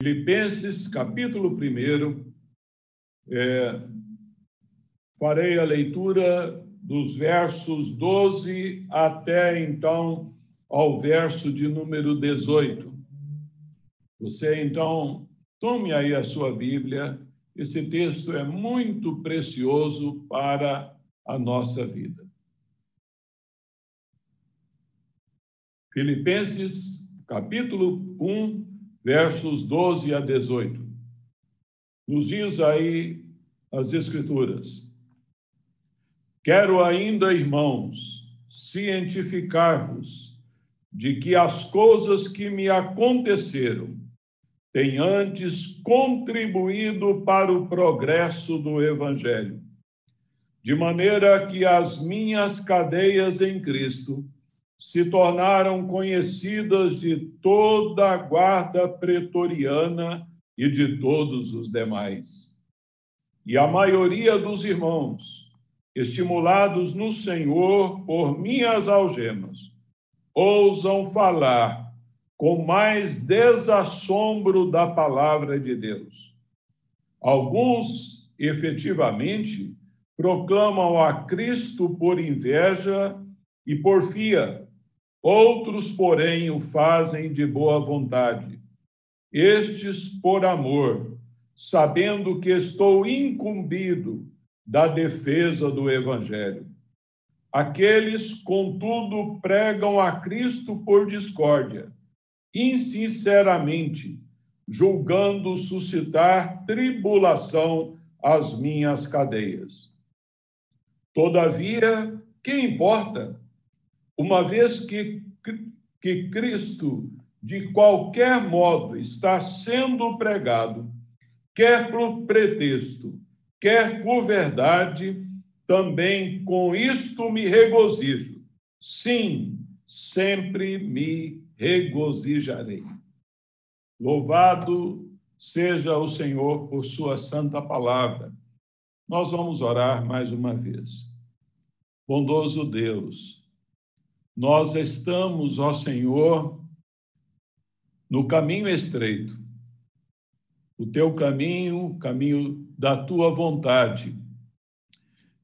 Filipenses, capítulo 1, é, farei a leitura dos versos 12 até então ao verso de número 18. Você então tome aí a sua Bíblia, esse texto é muito precioso para a nossa vida. Filipenses, capítulo 1, versos 12 a 18. Nos diz aí as Escrituras. Quero ainda, irmãos, cientificar-vos de que as coisas que me aconteceram têm antes contribuído para o progresso do Evangelho, de maneira que as minhas cadeias em Cristo se tornaram conhecidas de toda a guarda pretoriana e de todos os demais. E a maioria dos irmãos, estimulados no Senhor por minhas algemas, ousam falar com mais desassombro da palavra de Deus. Alguns, efetivamente, proclamam a Cristo por inveja e porfia, Outros, porém, o fazem de boa vontade. Estes por amor, sabendo que estou incumbido da defesa do Evangelho. Aqueles, contudo, pregam a Cristo por discórdia, insinceramente, julgando suscitar tribulação às minhas cadeias. Todavia, que importa? Uma vez que, que Cristo, de qualquer modo, está sendo pregado, quer por pretexto, quer por verdade, também com isto me regozijo. Sim, sempre me regozijarei. Louvado seja o Senhor por sua santa palavra. Nós vamos orar mais uma vez. Bondoso Deus, nós estamos, ó Senhor, no caminho estreito. O teu caminho, o caminho da tua vontade.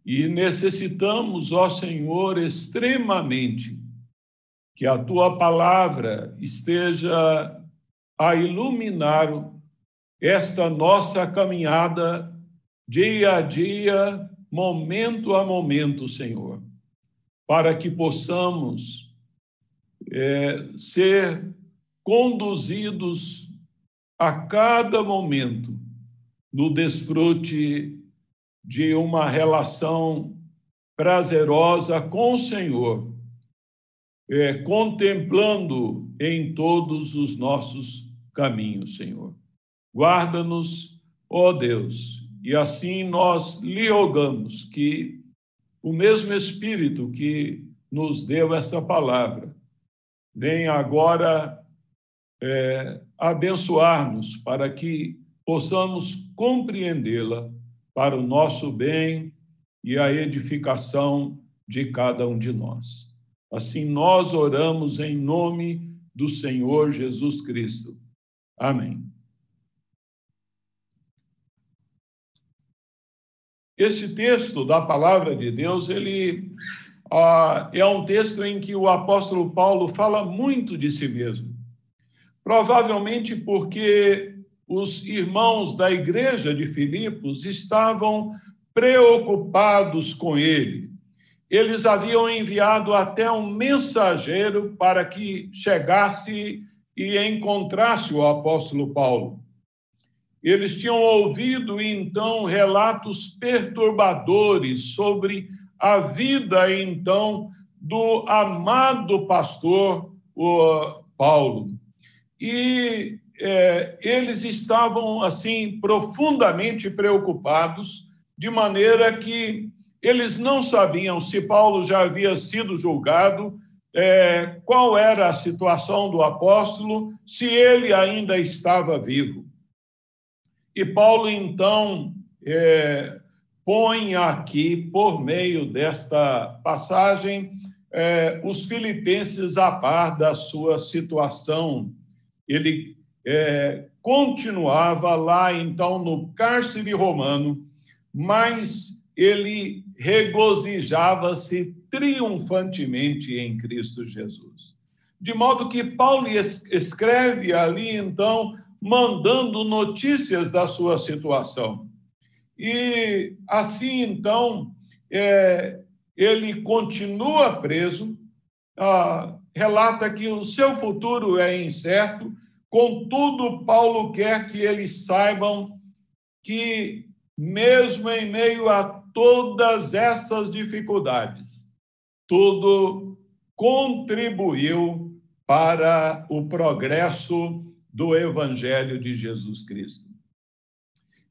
E necessitamos, ó Senhor, extremamente que a tua palavra esteja a iluminar esta nossa caminhada dia a dia, momento a momento, Senhor para que possamos é, ser conduzidos a cada momento no desfrute de uma relação prazerosa com o Senhor, é, contemplando em todos os nossos caminhos, Senhor. Guarda-nos, ó Deus, e assim nós lhe rogamos que o mesmo Espírito que nos deu essa palavra vem agora é, abençoar-nos para que possamos compreendê-la para o nosso bem e a edificação de cada um de nós. Assim, nós oramos em nome do Senhor Jesus Cristo. Amém. Este texto da palavra de Deus, ele ah, é um texto em que o apóstolo Paulo fala muito de si mesmo. Provavelmente porque os irmãos da igreja de Filipos estavam preocupados com ele. Eles haviam enviado até um mensageiro para que chegasse e encontrasse o apóstolo Paulo. Eles tinham ouvido então relatos perturbadores sobre a vida então do amado pastor Paulo. E é, eles estavam assim profundamente preocupados, de maneira que eles não sabiam se Paulo já havia sido julgado, é, qual era a situação do apóstolo, se ele ainda estava vivo. E Paulo, então, é, põe aqui, por meio desta passagem, é, os filipenses a par da sua situação. Ele é, continuava lá, então, no cárcere romano, mas ele regozijava-se triunfantemente em Cristo Jesus. De modo que Paulo escreve ali, então, mandando notícias da sua situação. E assim, então, é, ele continua preso, ah, relata que o seu futuro é incerto, contudo, Paulo quer que eles saibam que, mesmo em meio a todas essas dificuldades, tudo contribuiu para o progresso do Evangelho de Jesus Cristo.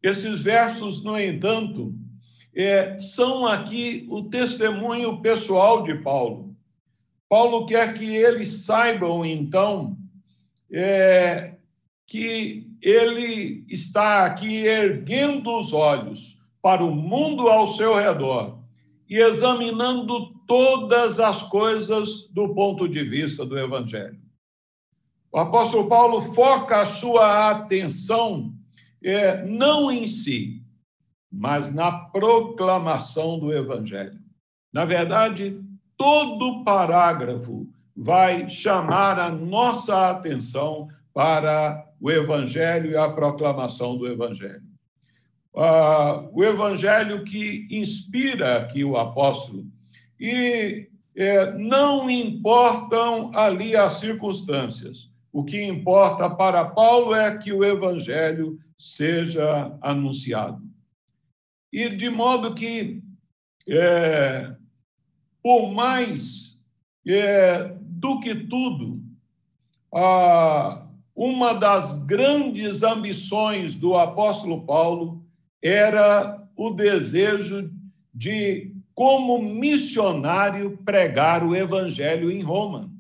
Esses versos, no entanto, é, são aqui o testemunho pessoal de Paulo. Paulo quer que eles saibam, então, é, que ele está aqui erguendo os olhos para o mundo ao seu redor e examinando todas as coisas do ponto de vista do Evangelho. O apóstolo Paulo foca a sua atenção é, não em si, mas na proclamação do Evangelho. Na verdade, todo parágrafo vai chamar a nossa atenção para o Evangelho e a proclamação do Evangelho. Ah, o Evangelho que inspira aqui o apóstolo, e é, não importam ali as circunstâncias, o que importa para Paulo é que o Evangelho seja anunciado. E de modo que, é, por mais é, do que tudo, a, uma das grandes ambições do apóstolo Paulo era o desejo de, como missionário, pregar o evangelho em Roma.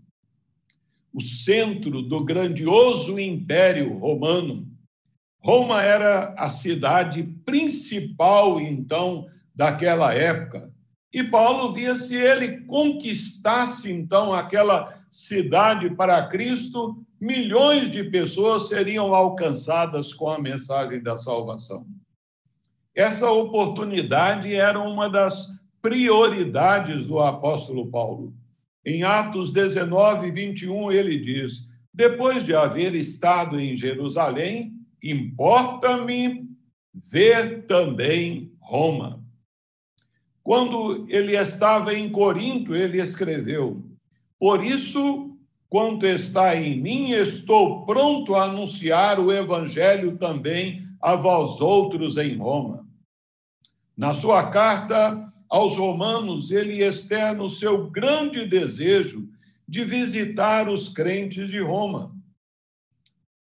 O centro do grandioso império romano Roma era a cidade principal, então, daquela época. E Paulo via se ele conquistasse, então, aquela cidade para Cristo, milhões de pessoas seriam alcançadas com a mensagem da salvação. Essa oportunidade era uma das prioridades do apóstolo Paulo. Em Atos 19, 21, ele diz: Depois de haver estado em Jerusalém, importa-me ver também Roma. Quando ele estava em Corinto, ele escreveu: Por isso, quanto está em mim, estou pronto a anunciar o evangelho também a vós outros em Roma. Na sua carta aos Romanos, ele externa o seu grande desejo de visitar os crentes de Roma.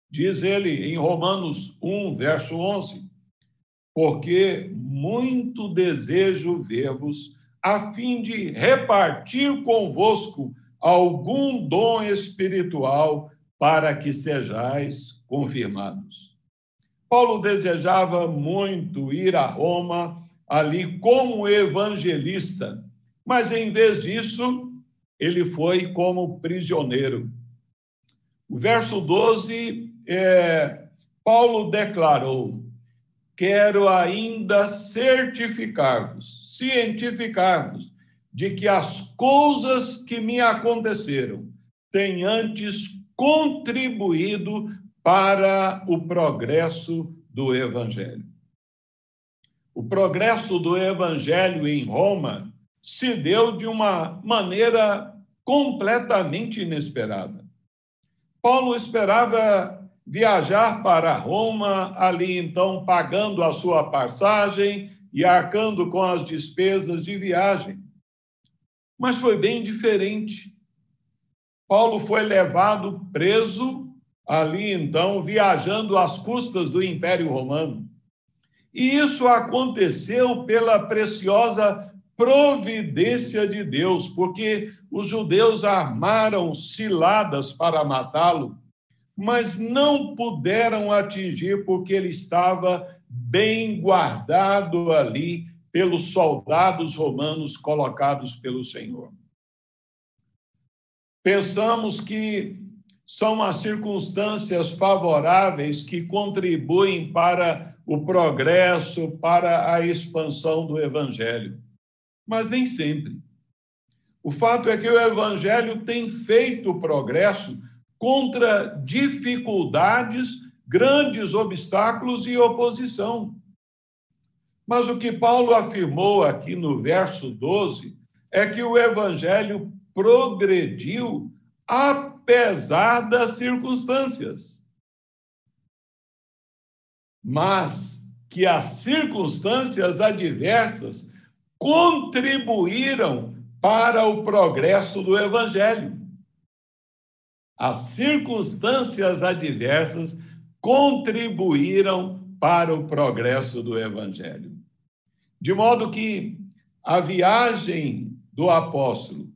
Diz ele em Romanos 1, verso 11: Porque muito desejo ver-vos, a fim de repartir convosco algum dom espiritual, para que sejais confirmados. Paulo desejava muito ir a Roma ali como evangelista, mas em vez disso, ele foi como prisioneiro. O verso 12 é, Paulo declarou: quero ainda certificar-vos, cientificar-vos, de que as coisas que me aconteceram têm antes contribuído para o progresso do Evangelho. O progresso do Evangelho em Roma se deu de uma maneira completamente inesperada. Paulo esperava viajar para Roma, ali então pagando a sua passagem e arcando com as despesas de viagem. Mas foi bem diferente. Paulo foi levado preso ali então, viajando às custas do Império Romano. E isso aconteceu pela preciosa providência de Deus, porque os judeus armaram ciladas para matá-lo mas não puderam atingir porque ele estava bem guardado ali pelos soldados romanos colocados pelo Senhor. Pensamos que são as circunstâncias favoráveis que contribuem para o progresso, para a expansão do Evangelho. Mas nem sempre. O fato é que o Evangelho tem feito progresso contra dificuldades, grandes obstáculos e oposição. Mas o que Paulo afirmou aqui no verso 12 é que o evangelho progrediu apesar das circunstâncias. Mas que as circunstâncias adversas contribuíram para o progresso do evangelho. As circunstâncias adversas contribuíram para o progresso do evangelho. De modo que a viagem do apóstolo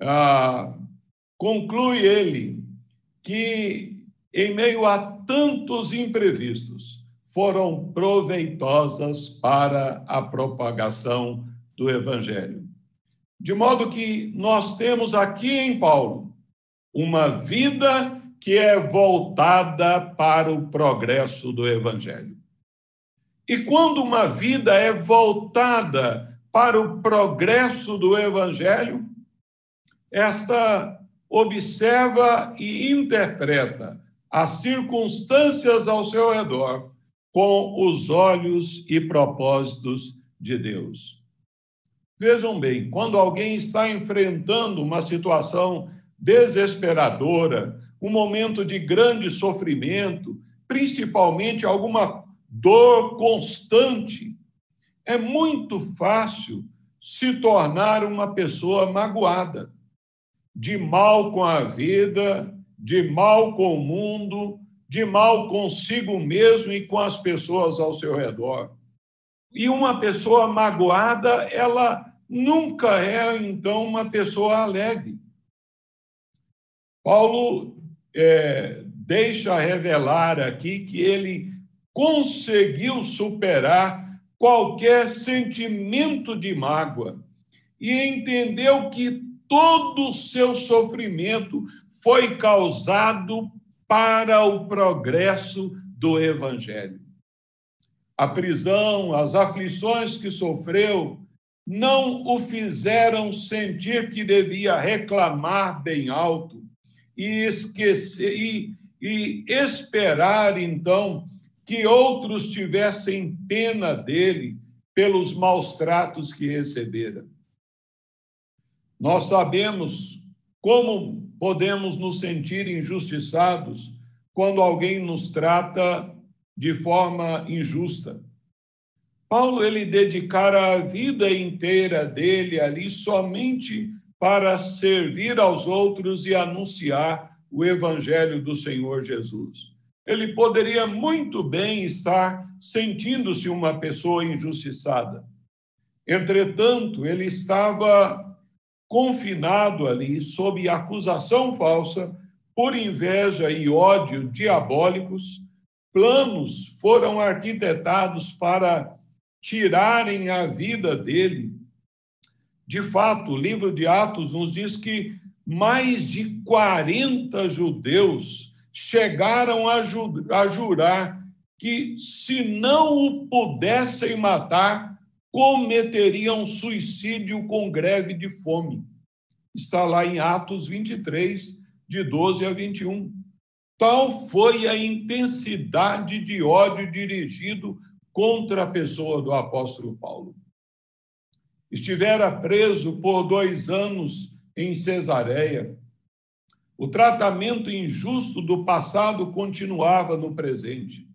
ah, conclui ele que, em meio a tantos imprevistos, foram proveitosas para a propagação do evangelho. De modo que nós temos aqui em Paulo uma vida que é voltada para o progresso do evangelho. E quando uma vida é voltada para o progresso do evangelho, esta observa e interpreta as circunstâncias ao seu redor com os olhos e propósitos de Deus. Vejam bem, quando alguém está enfrentando uma situação desesperadora, um momento de grande sofrimento, principalmente alguma dor constante, é muito fácil se tornar uma pessoa magoada, de mal com a vida, de mal com o mundo, de mal consigo mesmo e com as pessoas ao seu redor. E uma pessoa magoada, ela nunca é, então, uma pessoa alegre. Paulo é, deixa revelar aqui que ele conseguiu superar qualquer sentimento de mágoa e entendeu que todo o seu sofrimento foi causado para o progresso do Evangelho. A prisão, as aflições que sofreu, não o fizeram sentir que devia reclamar bem alto e esquecer e, e esperar então que outros tivessem pena dele pelos maus tratos que recebera. Nós sabemos como podemos nos sentir injustiçados quando alguém nos trata de forma injusta. Paulo ele dedicara a vida inteira dele ali somente para servir aos outros e anunciar o evangelho do Senhor Jesus ele poderia muito bem estar sentindo-se uma pessoa injustiçada. Entretanto, ele estava confinado ali sob acusação falsa por inveja e ódio diabólicos. Planos foram arquitetados para tirarem a vida dele. De fato, o livro de Atos nos diz que mais de 40 judeus chegaram a, ju a jurar que, se não o pudessem matar, cometeriam suicídio com greve de fome. Está lá em Atos 23, de 12 a 21. Tal foi a intensidade de ódio dirigido contra a pessoa do apóstolo Paulo. Estivera preso por dois anos em Cesareia o tratamento injusto do passado continuava no presente.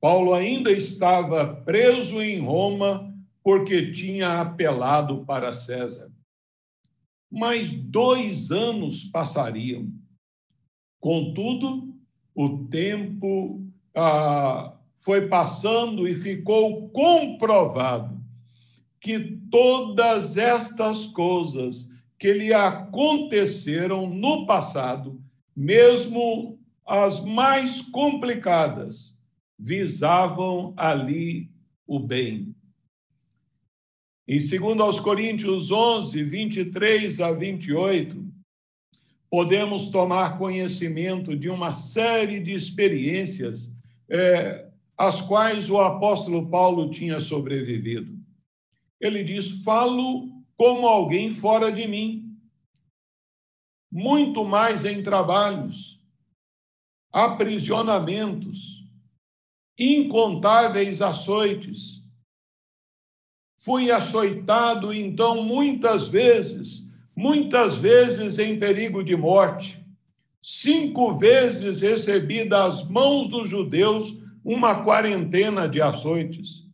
Paulo ainda estava preso em Roma porque tinha apelado para César. Mas dois anos passariam. Contudo, o tempo ah, foi passando e ficou comprovado que todas estas coisas que lhe aconteceram no passado, mesmo as mais complicadas, visavam ali o bem. Em 2 aos Coríntios 11, 23 a 28, podemos tomar conhecimento de uma série de experiências é, às quais o apóstolo Paulo tinha sobrevivido. Ele diz: Falo como alguém fora de mim, muito mais em trabalhos, aprisionamentos, incontáveis açoites. Fui açoitado, então, muitas vezes, muitas vezes em perigo de morte. Cinco vezes recebi das mãos dos judeus uma quarentena de açoites.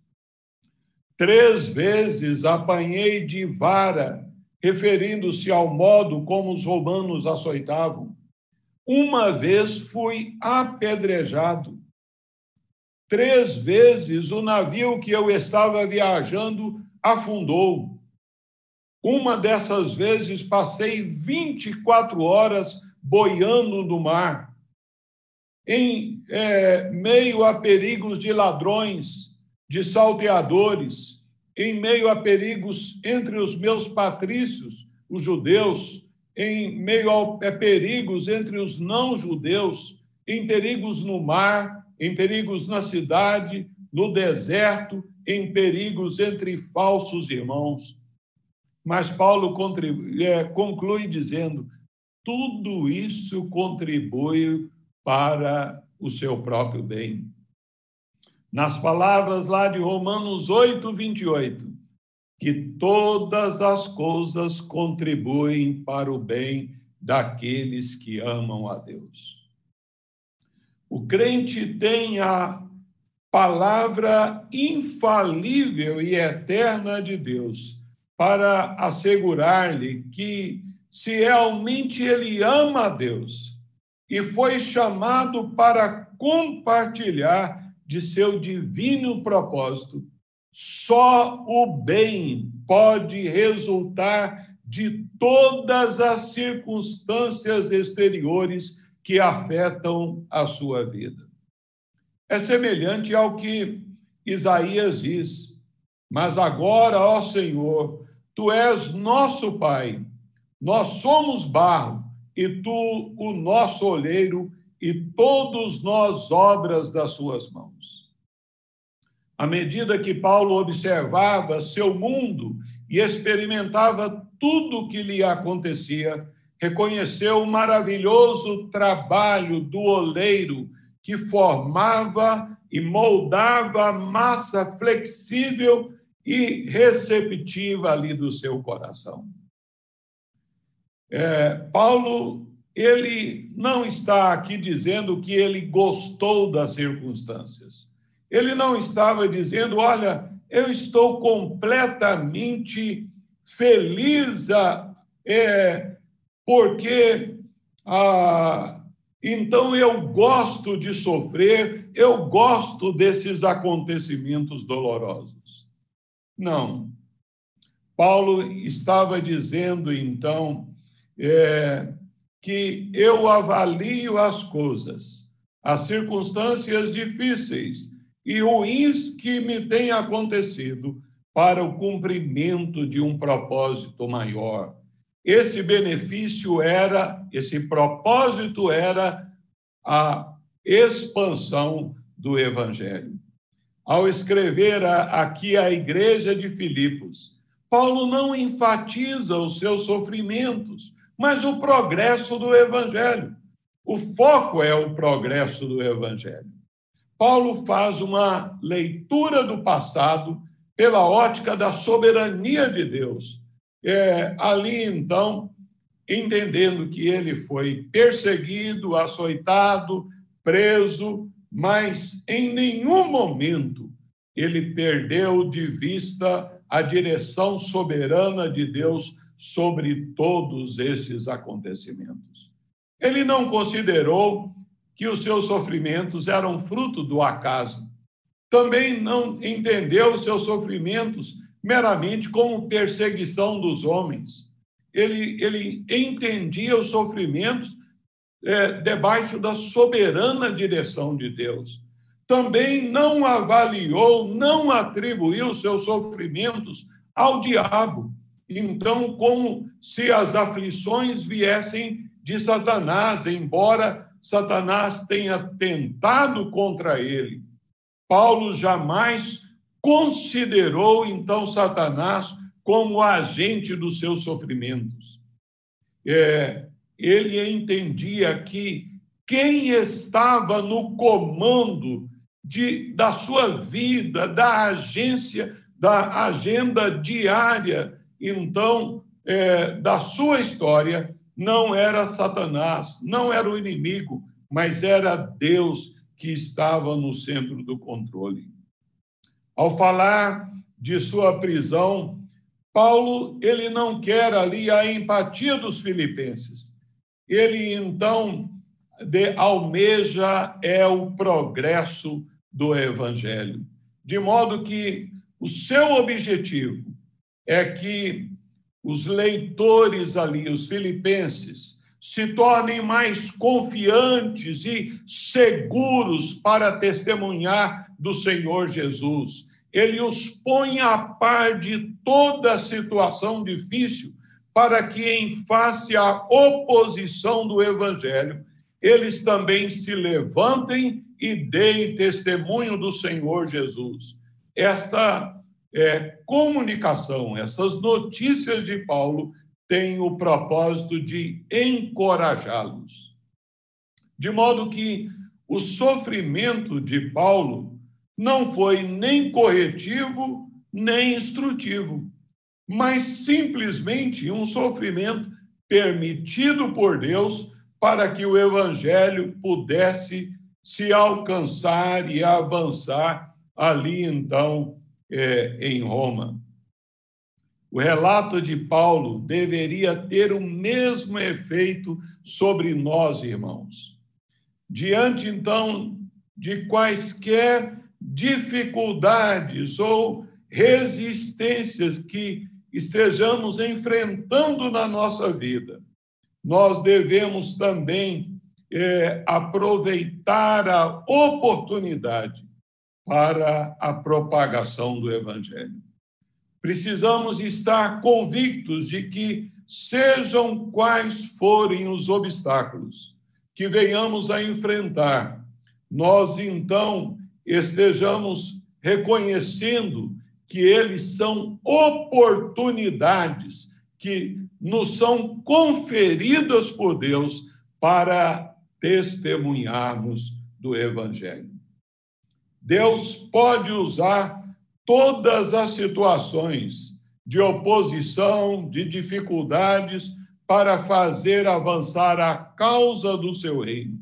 Três vezes apanhei de vara, referindo-se ao modo como os romanos açoitavam. Uma vez fui apedrejado. Três vezes o navio que eu estava viajando afundou. Uma dessas vezes passei 24 horas boiando no mar, em é, meio a perigos de ladrões, de salteadores, em meio a perigos entre os meus patrícios, os judeus, em meio a perigos entre os não-judeus, em perigos no mar, em perigos na cidade, no deserto, em perigos entre falsos irmãos. Mas Paulo é, conclui dizendo: tudo isso contribui para o seu próprio bem nas palavras lá de Romanos 8, 28, que todas as coisas contribuem para o bem daqueles que amam a Deus. O crente tem a palavra infalível e eterna de Deus para assegurar-lhe que, se realmente ele ama a Deus e foi chamado para compartilhar de seu divino propósito, só o bem pode resultar de todas as circunstâncias exteriores que afetam a sua vida. É semelhante ao que Isaías diz: Mas agora, ó Senhor, tu és nosso Pai, nós somos barro e tu o nosso olheiro e todos nós obras das suas mãos. À medida que Paulo observava seu mundo e experimentava tudo o que lhe acontecia, reconheceu o maravilhoso trabalho do oleiro que formava e moldava a massa flexível e receptiva ali do seu coração. É, Paulo ele não está aqui dizendo que ele gostou das circunstâncias. Ele não estava dizendo, olha, eu estou completamente feliz é, porque ah, então eu gosto de sofrer, eu gosto desses acontecimentos dolorosos. Não. Paulo estava dizendo, então, é, que eu avalio as coisas, as circunstâncias difíceis e ruins que me têm acontecido para o cumprimento de um propósito maior. Esse benefício era, esse propósito era a expansão do evangelho. Ao escrever aqui a igreja de Filipos, Paulo não enfatiza os seus sofrimentos, mas o progresso do Evangelho. O foco é o progresso do Evangelho. Paulo faz uma leitura do passado pela ótica da soberania de Deus. É, ali, então, entendendo que ele foi perseguido, açoitado, preso, mas em nenhum momento ele perdeu de vista a direção soberana de Deus sobre todos esses acontecimentos. Ele não considerou que os seus sofrimentos eram fruto do acaso. Também não entendeu os seus sofrimentos meramente como perseguição dos homens. Ele, ele entendia os sofrimentos é, debaixo da soberana direção de Deus. Também não avaliou, não atribuiu seus sofrimentos ao diabo, então, como se as aflições viessem de Satanás, embora Satanás tenha tentado contra ele. Paulo jamais considerou então Satanás como agente dos seus sofrimentos. É, ele entendia que quem estava no comando de, da sua vida, da agência, da agenda diária, então, é, da sua história, não era Satanás, não era o inimigo, mas era Deus que estava no centro do controle. Ao falar de sua prisão, Paulo ele não quer ali a empatia dos filipenses. Ele então de, almeja é o progresso do evangelho, de modo que o seu objetivo é que os leitores ali, os filipenses, se tornem mais confiantes e seguros para testemunhar do Senhor Jesus. Ele os põe a par de toda situação difícil, para que, em face à oposição do Evangelho, eles também se levantem e deem testemunho do Senhor Jesus. Esta é, comunicação, essas notícias de Paulo, têm o propósito de encorajá-los. De modo que o sofrimento de Paulo não foi nem corretivo, nem instrutivo, mas simplesmente um sofrimento permitido por Deus para que o evangelho pudesse se alcançar e avançar ali então é, em Roma. O relato de Paulo deveria ter o mesmo efeito sobre nós, irmãos. Diante, então, de quaisquer dificuldades ou resistências que estejamos enfrentando na nossa vida, nós devemos também é, aproveitar a oportunidade para a propagação do Evangelho. Precisamos estar convictos de que, sejam quais forem os obstáculos que venhamos a enfrentar, nós então estejamos reconhecendo que eles são oportunidades que nos são conferidas por Deus para testemunharmos do Evangelho. Deus pode usar todas as situações de oposição, de dificuldades, para fazer avançar a causa do seu reino.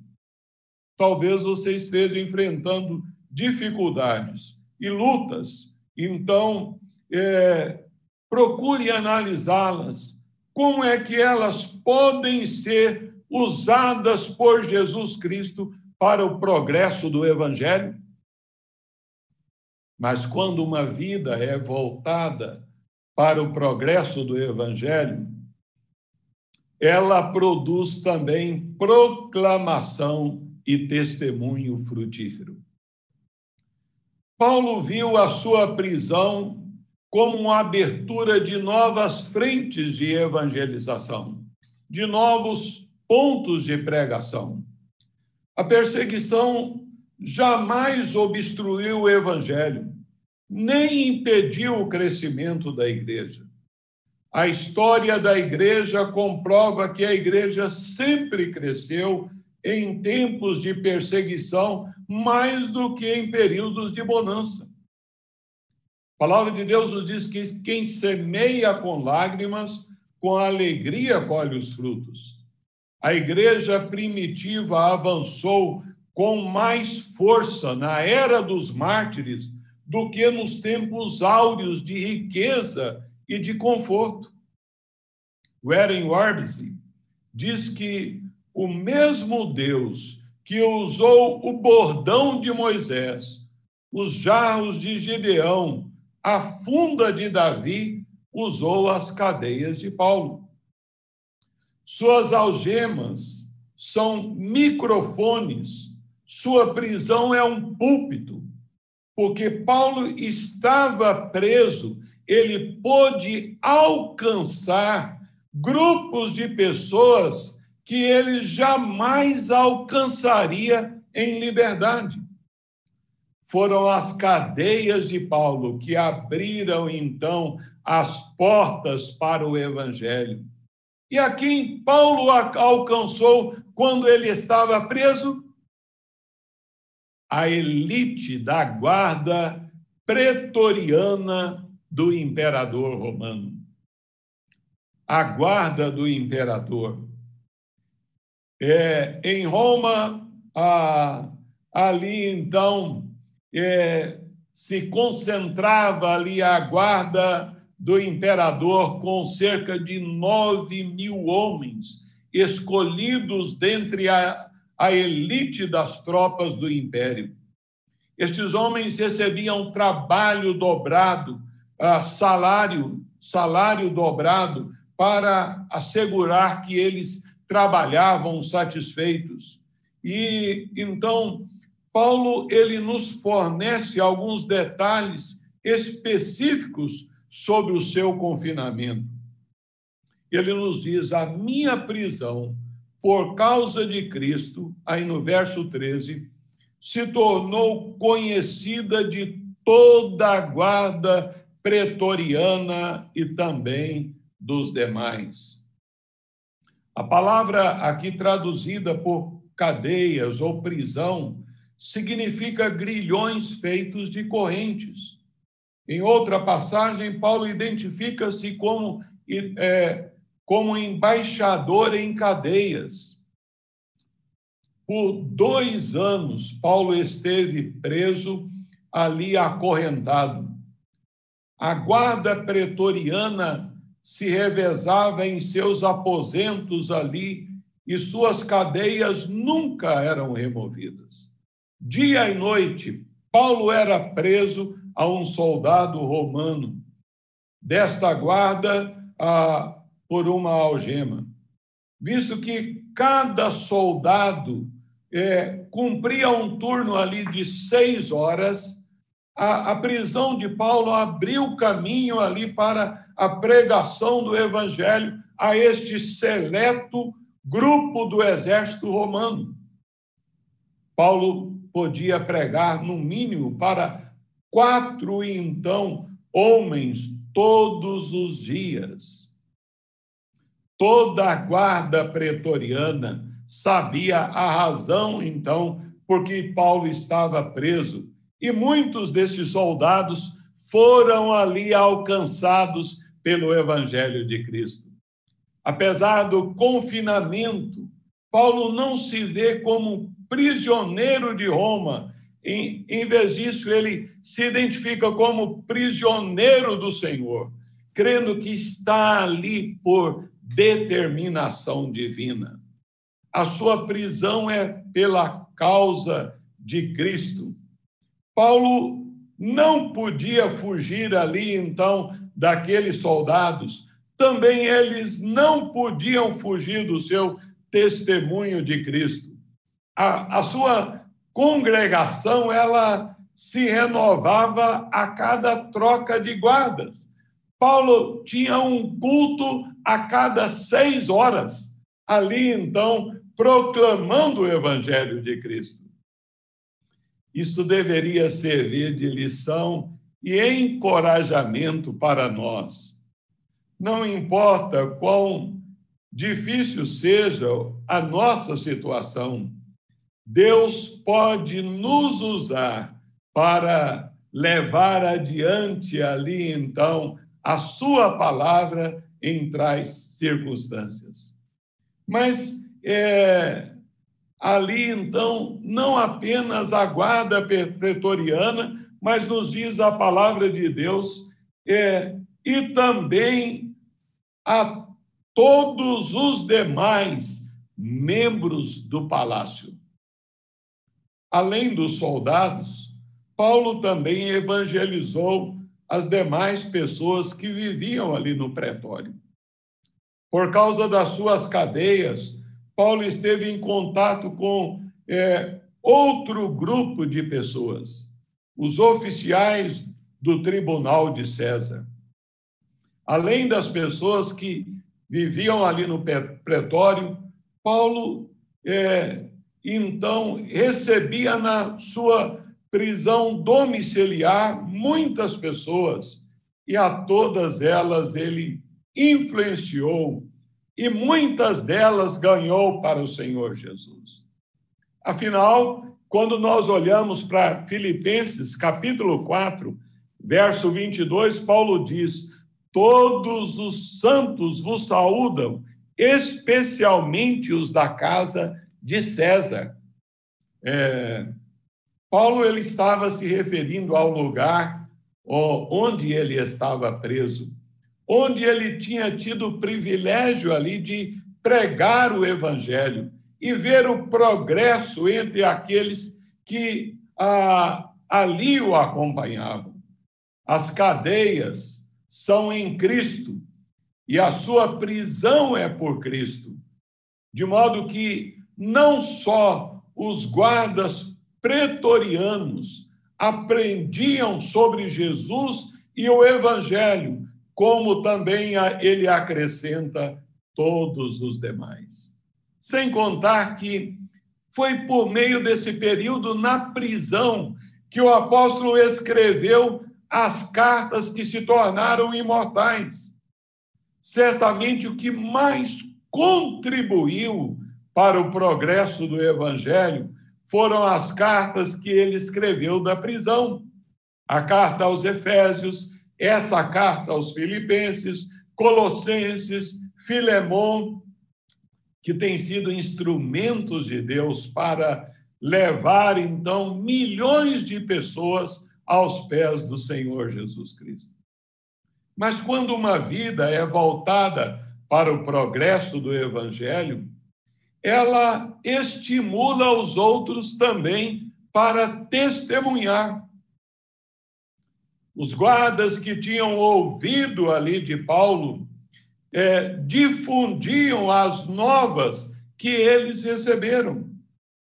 Talvez você esteja enfrentando dificuldades e lutas, então é, procure analisá-las. Como é que elas podem ser usadas por Jesus Cristo para o progresso do Evangelho? Mas quando uma vida é voltada para o progresso do Evangelho, ela produz também proclamação e testemunho frutífero. Paulo viu a sua prisão como uma abertura de novas frentes de evangelização, de novos pontos de pregação. A perseguição jamais obstruiu o evangelho, nem impediu o crescimento da igreja. A história da igreja comprova que a igreja sempre cresceu em tempos de perseguição mais do que em períodos de bonança. A palavra de Deus nos diz que quem semeia com lágrimas, com alegria colhe os frutos. A igreja primitiva avançou com mais força na era dos mártires do que nos tempos áureos de riqueza e de conforto. Warren Warbsey diz que o mesmo Deus que usou o bordão de Moisés, os jarros de Gideão, a funda de Davi, usou as cadeias de Paulo. Suas algemas são microfones sua prisão é um púlpito, porque Paulo estava preso, ele pôde alcançar grupos de pessoas que ele jamais alcançaria em liberdade. Foram as cadeias de Paulo que abriram então as portas para o evangelho. E a quem Paulo alcançou quando ele estava preso? A elite da guarda pretoriana do imperador romano. A guarda do imperador. É, em Roma, a, ali então é, se concentrava ali a guarda do imperador com cerca de nove mil homens escolhidos dentre a, a elite das tropas do império. Estes homens recebiam trabalho dobrado, ah, salário, salário dobrado, para assegurar que eles trabalhavam satisfeitos. E então Paulo ele nos fornece alguns detalhes específicos sobre o seu confinamento. Ele nos diz: a minha prisão por causa de Cristo, aí no verso 13, se tornou conhecida de toda a guarda pretoriana e também dos demais. A palavra aqui traduzida por cadeias ou prisão significa grilhões feitos de correntes. Em outra passagem, Paulo identifica-se como, é, como embaixador em cadeias. Por dois anos, Paulo esteve preso ali acorrentado. A guarda pretoriana se revezava em seus aposentos ali e suas cadeias nunca eram removidas. Dia e noite, Paulo era preso a um soldado romano desta guarda ah, por uma algema, visto que cada soldado é, cumpria um turno ali de seis horas, a, a prisão de Paulo abriu caminho ali para a pregação do evangelho a este seleto grupo do exército romano. Paulo podia pregar, no mínimo, para quatro então homens todos os dias. Toda a guarda pretoriana sabia a razão, então, por que Paulo estava preso, e muitos desses soldados foram ali alcançados pelo Evangelho de Cristo. Apesar do confinamento, Paulo não se vê como prisioneiro de Roma, em, em vez disso, ele se identifica como prisioneiro do Senhor, crendo que está ali por determinação divina. A sua prisão é pela causa de Cristo. Paulo não podia fugir ali, então, daqueles soldados. Também eles não podiam fugir do seu testemunho de Cristo. A, a sua congregação ela se renovava a cada troca de guardas. Paulo tinha um culto a cada seis horas, ali então, proclamando o Evangelho de Cristo. Isso deveria servir de lição e encorajamento para nós. Não importa quão difícil seja a nossa situação, Deus pode nos usar para levar adiante ali, então, a sua palavra em tais circunstâncias. Mas é, ali, então, não apenas a guarda pretoriana, mas nos diz a palavra de Deus, é, e também a todos os demais membros do palácio. Além dos soldados, Paulo também evangelizou as demais pessoas que viviam ali no pretório. Por causa das suas cadeias, Paulo esteve em contato com é, outro grupo de pessoas, os oficiais do tribunal de César. Além das pessoas que viviam ali no pretório, Paulo, é, então, recebia na sua prisão domiciliar muitas pessoas e a todas elas ele influenciou e muitas delas ganhou para o Senhor Jesus. Afinal, quando nós olhamos para Filipenses, capítulo 4, verso 22, Paulo diz: Todos os santos vos saúdam, especialmente os da casa de César. É, Paulo ele estava se referindo ao lugar onde ele estava preso, onde ele tinha tido o privilégio ali de pregar o evangelho e ver o progresso entre aqueles que ah, ali o acompanhavam. As cadeias são em Cristo e a sua prisão é por Cristo. De modo que não só os guardas pretorianos aprendiam sobre Jesus e o Evangelho, como também ele acrescenta todos os demais. Sem contar que foi por meio desse período na prisão que o apóstolo escreveu as cartas que se tornaram imortais. Certamente o que mais contribuiu para o progresso do evangelho foram as cartas que ele escreveu da prisão. A carta aos Efésios, essa carta aos Filipenses, Colossenses, Filemon, que têm sido instrumentos de Deus para levar, então, milhões de pessoas aos pés do Senhor Jesus Cristo. Mas quando uma vida é voltada para o progresso do Evangelho, ela estimula os outros também para testemunhar. Os guardas que tinham ouvido ali de Paulo é, difundiam as novas que eles receberam.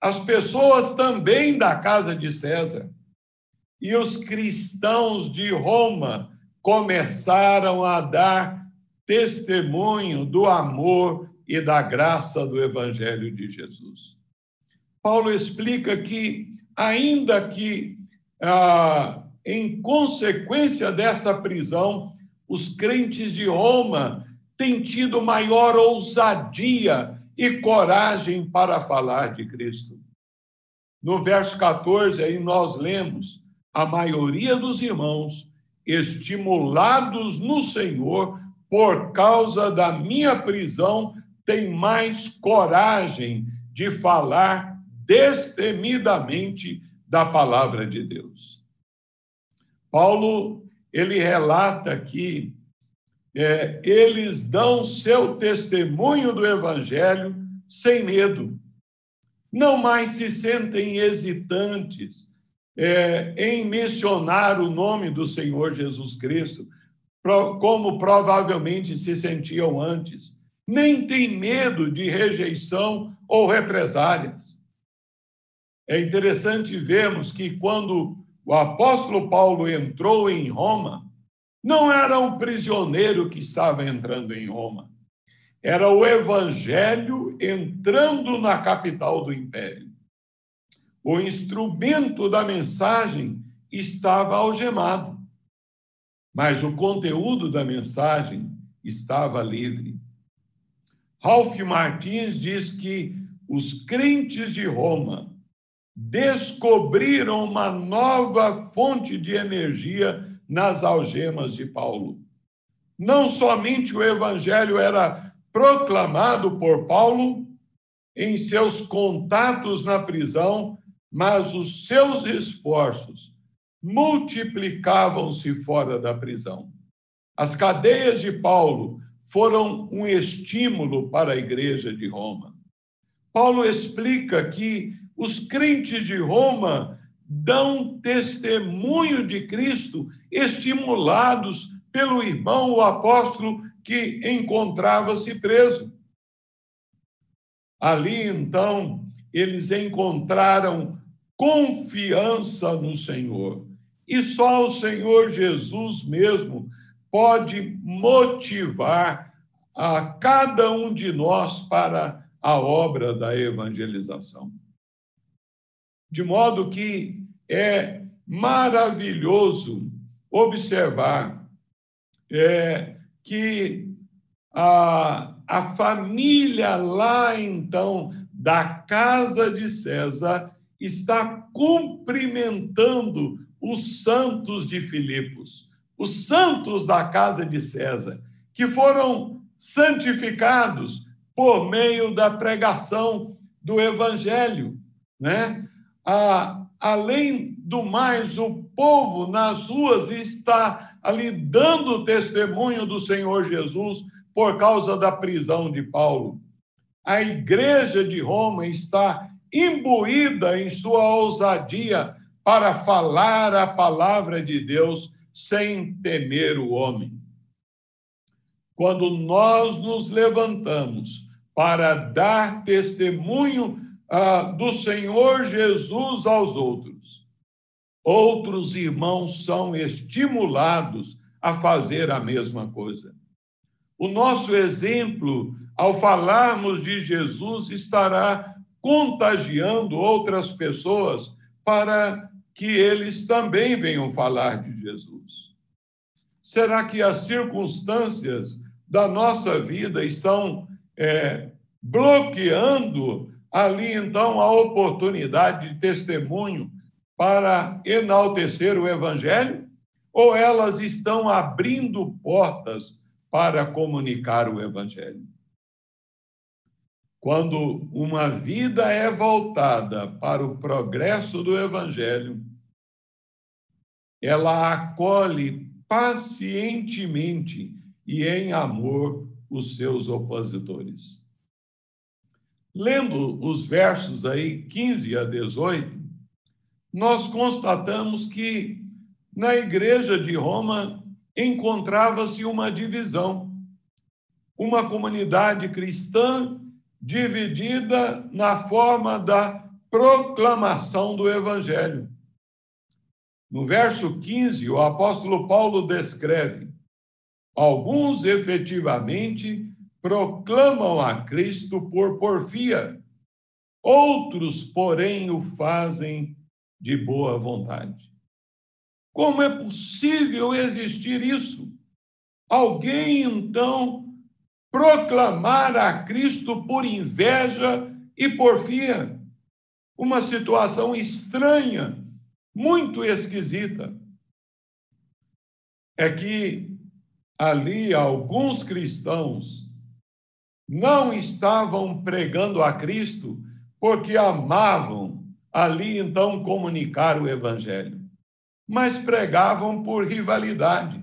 As pessoas também da casa de César. E os cristãos de Roma começaram a dar testemunho do amor e da graça do Evangelho de Jesus. Paulo explica que, ainda que, ah, em consequência dessa prisão, os crentes de Roma têm tido maior ousadia e coragem para falar de Cristo. No verso 14, aí nós lemos: a maioria dos irmãos, estimulados no Senhor por causa da minha prisão, tem mais coragem de falar destemidamente da palavra de Deus. Paulo, ele relata que é, eles dão seu testemunho do evangelho sem medo. Não mais se sentem hesitantes é, em mencionar o nome do Senhor Jesus Cristo, como provavelmente se sentiam antes nem tem medo de rejeição ou represálias. É interessante vermos que quando o apóstolo Paulo entrou em Roma, não era um prisioneiro que estava entrando em Roma, era o evangelho entrando na capital do império. O instrumento da mensagem estava algemado, mas o conteúdo da mensagem estava livre. Ralph Martins diz que os crentes de Roma descobriram uma nova fonte de energia nas algemas de Paulo. Não somente o evangelho era proclamado por Paulo em seus contatos na prisão, mas os seus esforços multiplicavam-se fora da prisão. As cadeias de Paulo foram um estímulo para a igreja de Roma. Paulo explica que os crentes de Roma dão testemunho de Cristo, estimulados pelo irmão, o apóstolo, que encontrava-se preso. Ali, então, eles encontraram confiança no Senhor. E só o Senhor Jesus mesmo pode motivar a cada um de nós para a obra da evangelização. De modo que é maravilhoso observar é, que a, a família lá, então, da casa de César, está cumprimentando os santos de Filipos, os santos da casa de César, que foram santificados por meio da pregação do evangelho, né? Além do mais, o povo nas ruas está ali dando testemunho do Senhor Jesus por causa da prisão de Paulo. A igreja de Roma está imbuída em sua ousadia para falar a palavra de Deus sem temer o homem. Quando nós nos levantamos para dar testemunho ah, do Senhor Jesus aos outros, outros irmãos são estimulados a fazer a mesma coisa. O nosso exemplo, ao falarmos de Jesus, estará contagiando outras pessoas para que eles também venham falar de Jesus. Será que as circunstâncias da nossa vida estão é, bloqueando ali, então, a oportunidade de testemunho para enaltecer o Evangelho? Ou elas estão abrindo portas para comunicar o Evangelho? Quando uma vida é voltada para o progresso do Evangelho, ela acolhe pacientemente e em amor os seus opositores. Lendo os versos aí 15 a 18, nós constatamos que na igreja de Roma encontrava-se uma divisão, uma comunidade cristã dividida na forma da proclamação do Evangelho. No verso 15, o apóstolo Paulo descreve: alguns efetivamente proclamam a Cristo por porfia, outros, porém, o fazem de boa vontade. Como é possível existir isso? Alguém, então, proclamar a Cristo por inveja e porfia. Uma situação estranha, muito esquisita. É que ali alguns cristãos não estavam pregando a Cristo porque amavam ali então comunicar o evangelho, mas pregavam por rivalidade,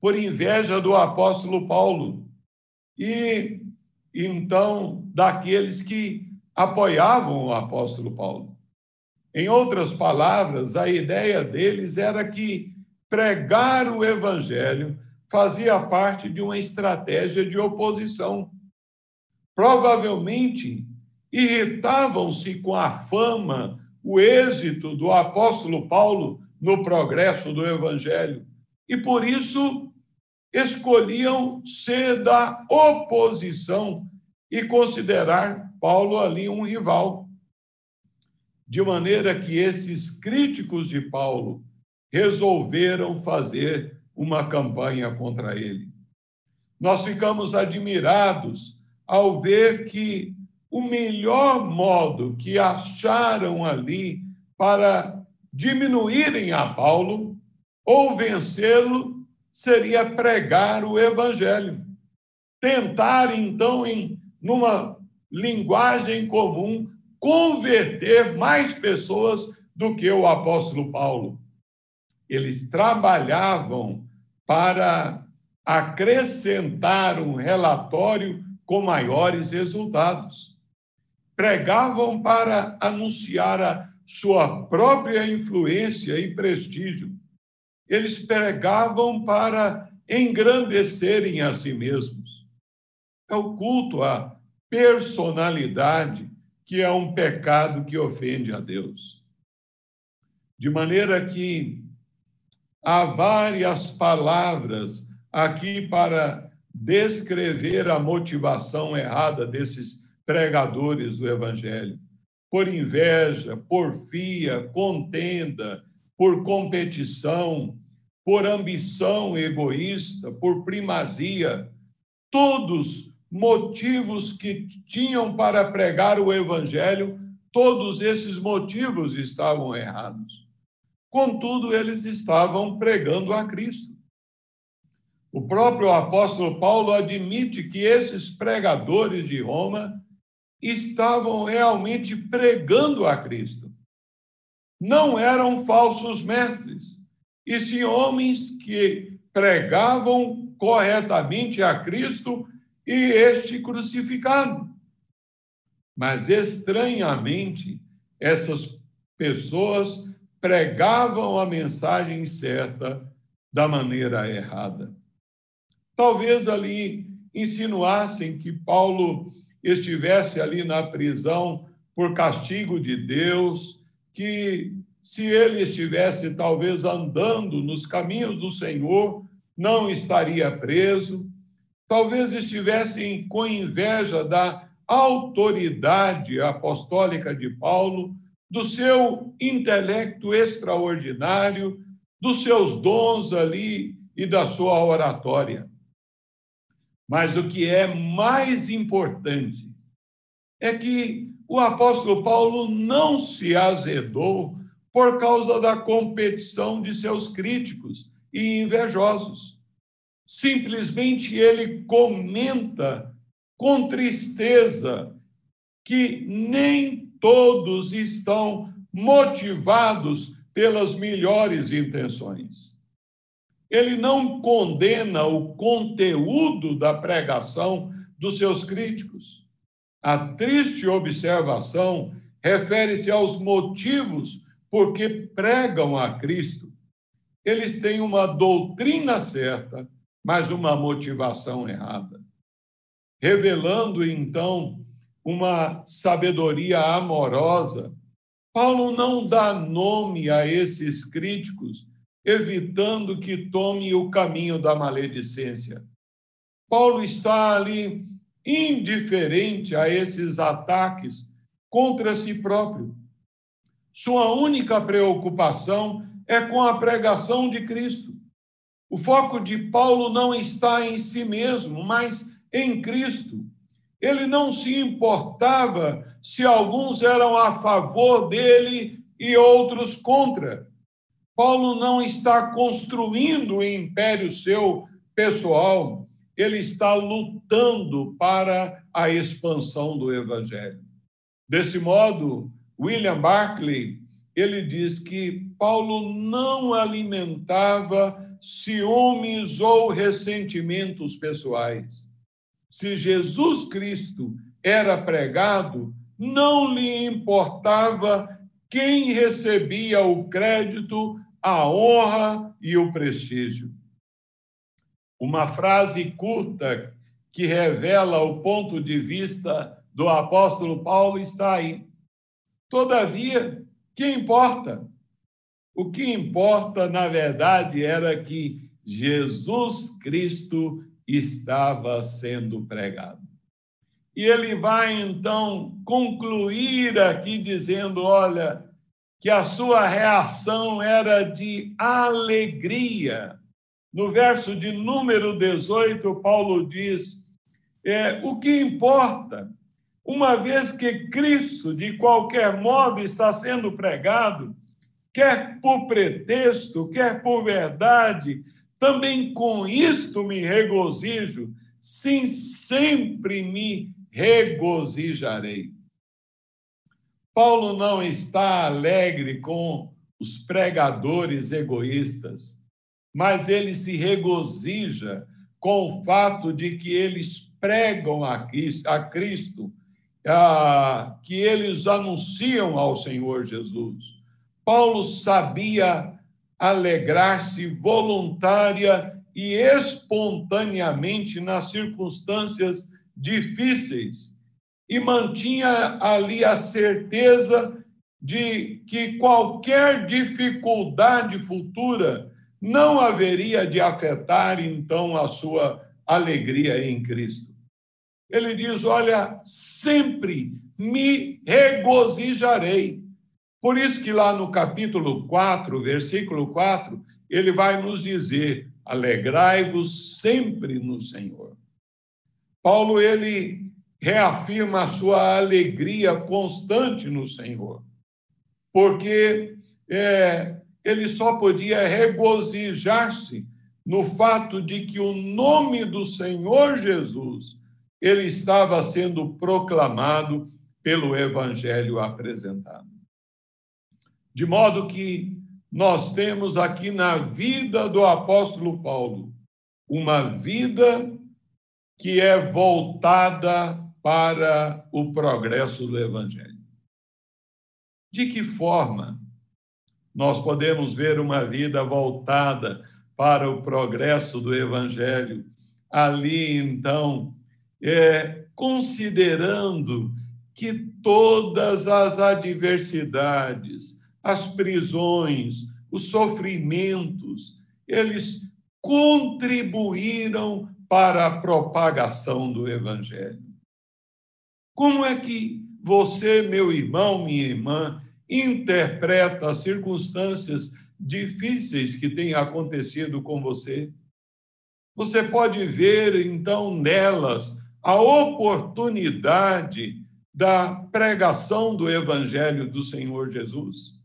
por inveja do apóstolo Paulo e então daqueles que apoiavam o apóstolo Paulo. Em outras palavras, a ideia deles era que pregar o evangelho fazia parte de uma estratégia de oposição. Provavelmente irritavam-se com a fama, o êxito do apóstolo Paulo no progresso do evangelho e por isso escolhiam ser da oposição e considerar Paulo ali um rival. De maneira que esses críticos de Paulo resolveram fazer uma campanha contra ele. Nós ficamos admirados ao ver que o melhor modo que acharam ali para diminuírem a Paulo ou vencê-lo seria pregar o evangelho. Tentar, então, em numa linguagem comum, converter mais pessoas do que o apóstolo Paulo. Eles trabalhavam para acrescentar um relatório com maiores resultados. Pregavam para anunciar a sua própria influência e prestígio eles pregavam para engrandecerem a si mesmos. É o culto à personalidade que é um pecado que ofende a Deus. De maneira que há várias palavras aqui para descrever a motivação errada desses pregadores do Evangelho, por inveja, porfia, contenda, por competição, por ambição egoísta, por primazia, todos motivos que tinham para pregar o Evangelho, todos esses motivos estavam errados. Contudo, eles estavam pregando a Cristo. O próprio apóstolo Paulo admite que esses pregadores de Roma estavam realmente pregando a Cristo. Não eram falsos mestres, e sim homens que pregavam corretamente a Cristo e este crucificado. Mas estranhamente, essas pessoas pregavam a mensagem certa da maneira errada. Talvez ali insinuassem que Paulo estivesse ali na prisão por castigo de Deus, que se ele estivesse talvez andando nos caminhos do Senhor, não estaria preso. Talvez estivessem com inveja da autoridade apostólica de Paulo, do seu intelecto extraordinário, dos seus dons ali e da sua oratória. Mas o que é mais importante é que o apóstolo Paulo não se azedou por causa da competição de seus críticos e invejosos. Simplesmente ele comenta com tristeza que nem todos estão motivados pelas melhores intenções. Ele não condena o conteúdo da pregação dos seus críticos. A triste observação refere-se aos motivos por que pregam a Cristo. Eles têm uma doutrina certa, mas uma motivação errada. Revelando, então, uma sabedoria amorosa, Paulo não dá nome a esses críticos evitando que tome o caminho da maledicência. Paulo está ali indiferente a esses ataques contra si próprio. Sua única preocupação é com a pregação de Cristo. O foco de Paulo não está em si mesmo, mas em Cristo. Ele não se importava se alguns eram a favor dele e outros contra. Paulo não está construindo um império seu pessoal, ele está lutando para a expansão do evangelho. Desse modo, William Barclay, ele diz que Paulo não alimentava ciúmes ou ressentimentos pessoais. Se Jesus Cristo era pregado, não lhe importava quem recebia o crédito a honra e o prestígio. Uma frase curta que revela o ponto de vista do apóstolo Paulo está aí. Todavia, que importa? O que importa, na verdade, era que Jesus Cristo estava sendo pregado. E ele vai então concluir aqui dizendo: olha, que a sua reação era de alegria. No verso de número 18, Paulo diz: é, o que importa, uma vez que Cristo, de qualquer modo, está sendo pregado, quer por pretexto, quer por verdade, também com isto me regozijo, sim, sempre me regozijarei. Paulo não está alegre com os pregadores egoístas, mas ele se regozija com o fato de que eles pregam a Cristo, que eles anunciam ao Senhor Jesus. Paulo sabia alegrar-se voluntária e espontaneamente nas circunstâncias difíceis e mantinha ali a certeza de que qualquer dificuldade futura não haveria de afetar então a sua alegria em Cristo. Ele diz: Olha, sempre me regozijarei. Por isso que lá no capítulo 4, versículo 4, ele vai nos dizer: alegrai-vos sempre no Senhor. Paulo ele reafirma a sua alegria constante no Senhor, porque é, ele só podia regozijar-se no fato de que o nome do Senhor Jesus ele estava sendo proclamado pelo evangelho apresentado. De modo que nós temos aqui na vida do apóstolo Paulo uma vida que é voltada para o progresso do evangelho. De que forma nós podemos ver uma vida voltada para o progresso do evangelho? Ali, então, é, considerando que todas as adversidades, as prisões, os sofrimentos, eles contribuíram para a propagação do Evangelho. Como é que você, meu irmão, minha irmã, interpreta as circunstâncias difíceis que têm acontecido com você? Você pode ver, então, nelas a oportunidade da pregação do Evangelho do Senhor Jesus?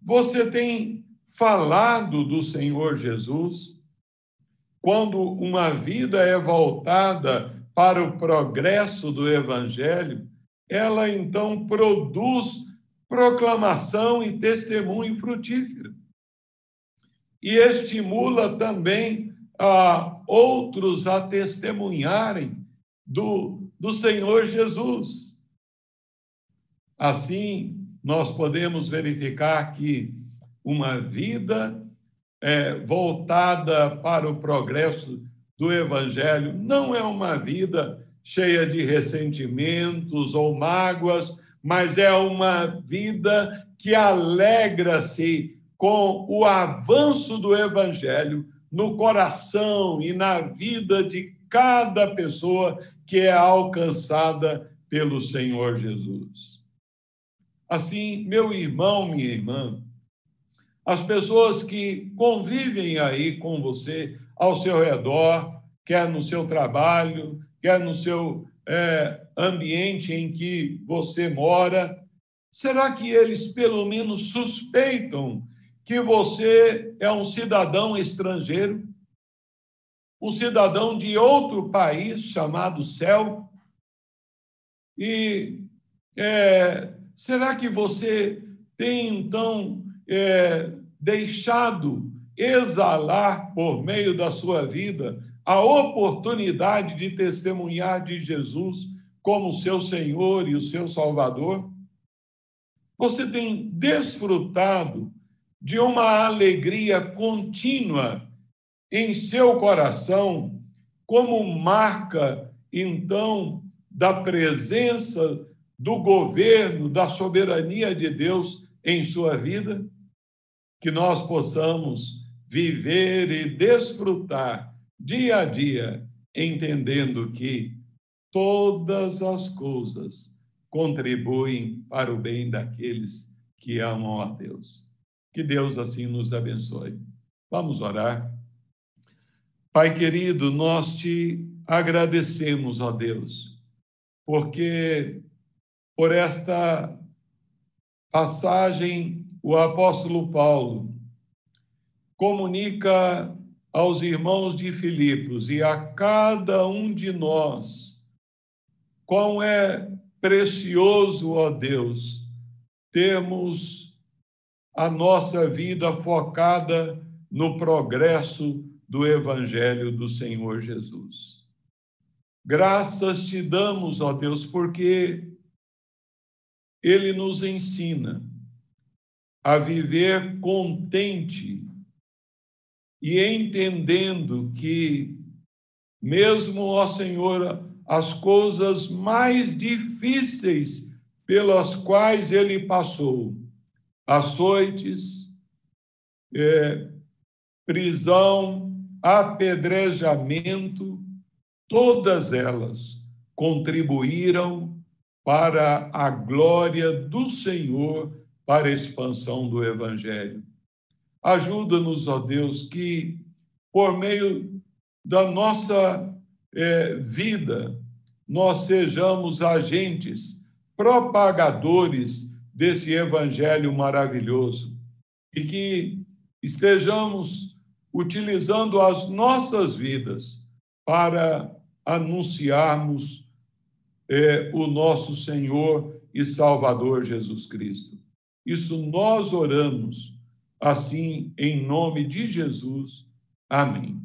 Você tem falado do Senhor Jesus? Quando uma vida é voltada para o progresso do Evangelho, ela então produz proclamação e testemunho frutífero. E estimula também a outros a testemunharem do, do Senhor Jesus. Assim, nós podemos verificar que uma vida é, voltada para o progresso do Evangelho não é uma vida cheia de ressentimentos ou mágoas, mas é uma vida que alegra-se com o avanço do Evangelho no coração e na vida de cada pessoa que é alcançada pelo Senhor Jesus. Assim, meu irmão, minha irmã, as pessoas que convivem aí com você, ao seu redor, quer no seu trabalho, quer no seu é, ambiente em que você mora, será que eles pelo menos suspeitam que você é um cidadão estrangeiro, um cidadão de outro país chamado céu. E é, será que você tem, então, é, deixado exalar por meio da sua vida a oportunidade de testemunhar de Jesus como seu Senhor e o seu Salvador? Você tem desfrutado de uma alegria contínua em seu coração, como marca, então, da presença do governo, da soberania de Deus em sua vida, que nós possamos viver e desfrutar dia a dia, entendendo que todas as coisas contribuem para o bem daqueles que amam a Deus. Que Deus assim nos abençoe. Vamos orar. Pai querido, nós te agradecemos, ó Deus, porque por esta passagem o apóstolo Paulo comunica aos irmãos de Filipos e a cada um de nós quão é precioso, ó Deus, termos a nossa vida focada no progresso do Evangelho do Senhor Jesus. Graças te damos, ó Deus, porque Ele nos ensina a viver contente e entendendo que, mesmo, ó Senhor, as coisas mais difíceis pelas quais Ele passou, açoites, é, prisão, apedrejamento, todas elas contribuíram para a glória do Senhor, para a expansão do Evangelho. Ajuda-nos, ó Deus, que por meio da nossa é, vida, nós sejamos agentes, propagadores desse Evangelho maravilhoso e que estejamos utilizando as nossas vidas para anunciarmos é, o nosso Senhor e Salvador Jesus Cristo. Isso nós oramos, assim, em nome de Jesus. Amém.